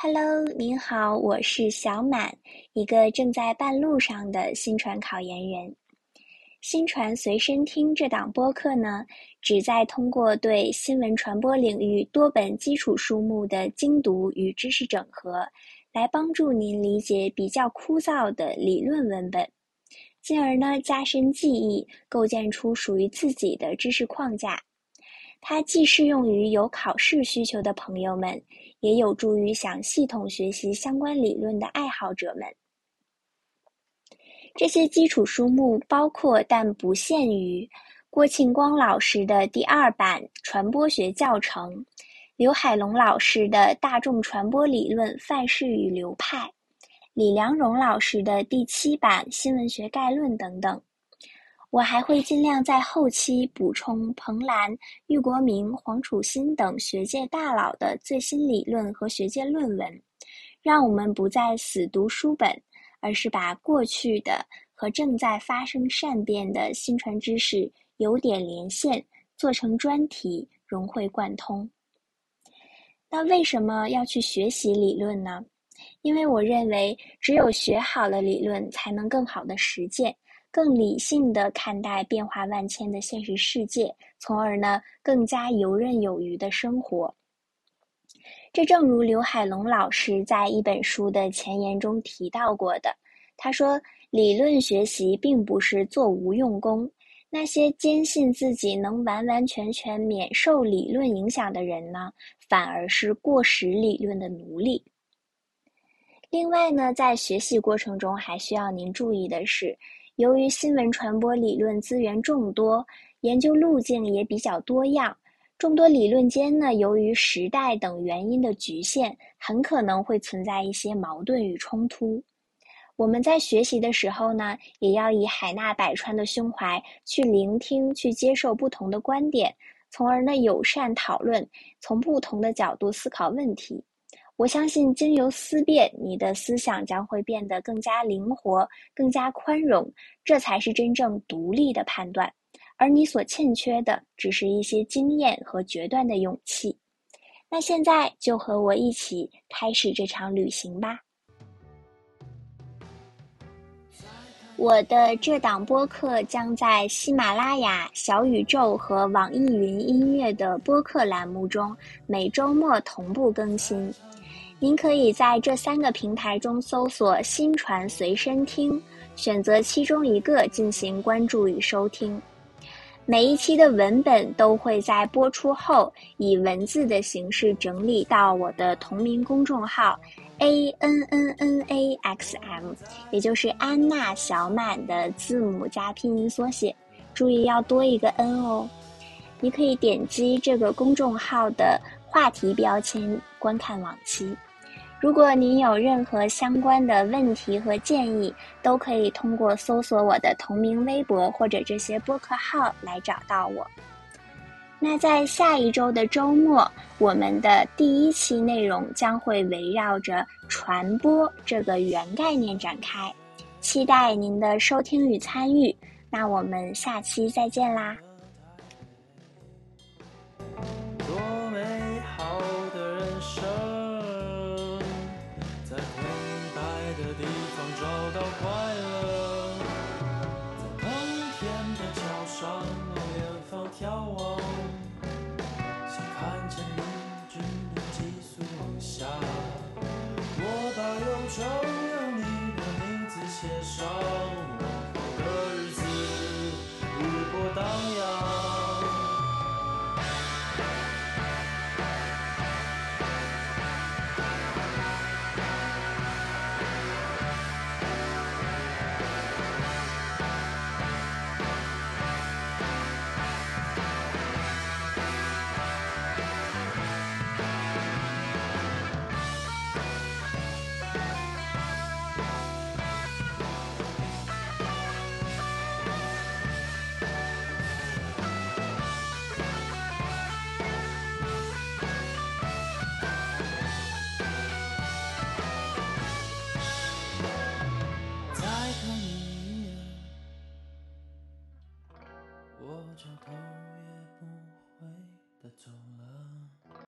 Hello，您好，我是小满，一个正在半路上的新传考研人。新传随身听这档播客呢，旨在通过对新闻传播领域多本基础书目的精读与知识整合，来帮助您理解比较枯燥的理论文本，进而呢加深记忆，构建出属于自己的知识框架。它既适用于有考试需求的朋友们，也有助于想系统学习相关理论的爱好者们。这些基础书目包括但不限于郭庆光老师的第二版传播学教程、刘海龙老师的大众传播理论范式与流派、李良荣老师的第七版新闻学概论等等。我还会尽量在后期补充彭兰、郁国明、黄楚新等学界大佬的最新理论和学界论文，让我们不再死读书本，而是把过去的和正在发生善变的新传知识有点连线，做成专题，融会贯通。那为什么要去学习理论呢？因为我认为，只有学好了理论，才能更好的实践。更理性的看待变化万千的现实世界，从而呢更加游刃有余的生活。这正如刘海龙老师在一本书的前言中提到过的，他说：“理论学习并不是做无用功，那些坚信自己能完完全全免受理论影响的人呢，反而是过时理论的奴隶。”另外呢，在学习过程中还需要您注意的是。由于新闻传播理论资源众多，研究路径也比较多样，众多理论间呢，由于时代等原因的局限，很可能会存在一些矛盾与冲突。我们在学习的时候呢，也要以海纳百川的胸怀去聆听、去接受不同的观点，从而呢友善讨论，从不同的角度思考问题。我相信，经由思辨，你的思想将会变得更加灵活、更加宽容，这才是真正独立的判断。而你所欠缺的，只是一些经验和决断的勇气。那现在就和我一起开始这场旅行吧。我的这档播客将在喜马拉雅、小宇宙和网易云音乐的播客栏目中每周末同步更新。您可以在这三个平台中搜索“新传随身听”，选择其中一个进行关注与收听。每一期的文本都会在播出后以文字的形式整理到我的同名公众号 “a n n n a x m”，也就是安娜小满的字母加拼音缩写。注意要多一个 “n” 哦。你可以点击这个公众号的话题标签观看往期。如果您有任何相关的问题和建议，都可以通过搜索我的同名微博或者这些播客号来找到我。那在下一周的周末，我们的第一期内容将会围绕着传播这个原概念展开，期待您的收听与参与。那我们下期再见啦！找到快乐